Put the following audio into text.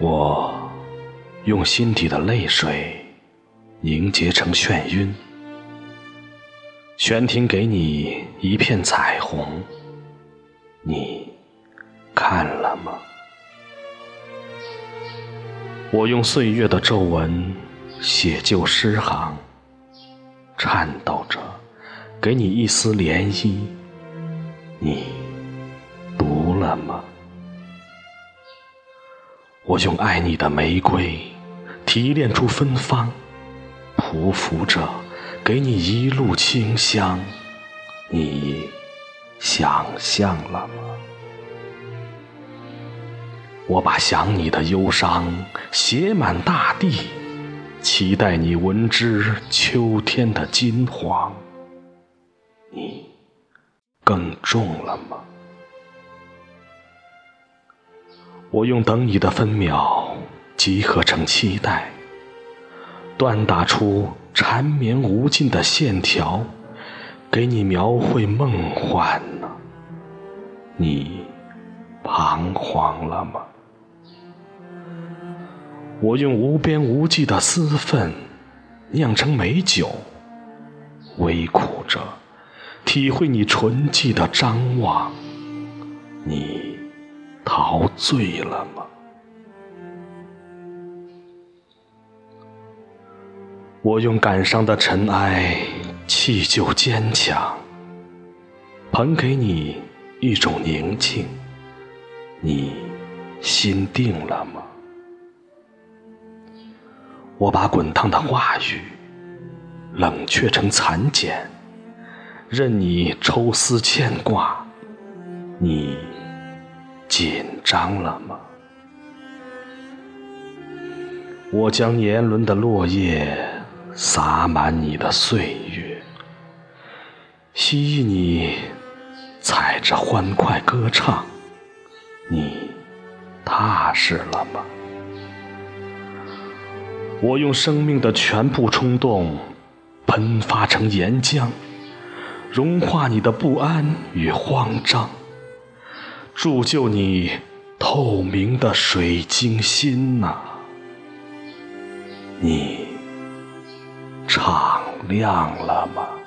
我用心底的泪水凝结成眩晕，悬停给你一片彩虹，你看了吗？我用岁月的皱纹写就诗行，颤抖着给你一丝涟漪，你读了吗？我用爱你的玫瑰提炼出芬芳，匍匐着给你一路清香，你想象了吗？我把想你的忧伤写满大地，期待你闻知秋天的金黄，你更重了吗？我用等你的分秒集合成期待，锻打出缠绵无尽的线条，给你描绘梦幻呢。你彷徨了吗？我用无边无际的思愤酿成美酒，微苦着体会你纯净的张望，你。陶醉了吗？我用感伤的尘埃砌就坚强，捧给你一种宁静。你心定了吗？我把滚烫的话语冷却成蚕茧，任你抽丝牵挂。你。紧张了吗？我将年轮的落叶洒满你的岁月，蜥蜴你踩着欢快歌唱，你踏实了吗？我用生命的全部冲动喷发成岩浆，融化你的不安与慌张。铸就你透明的水晶心呐，你敞亮了吗？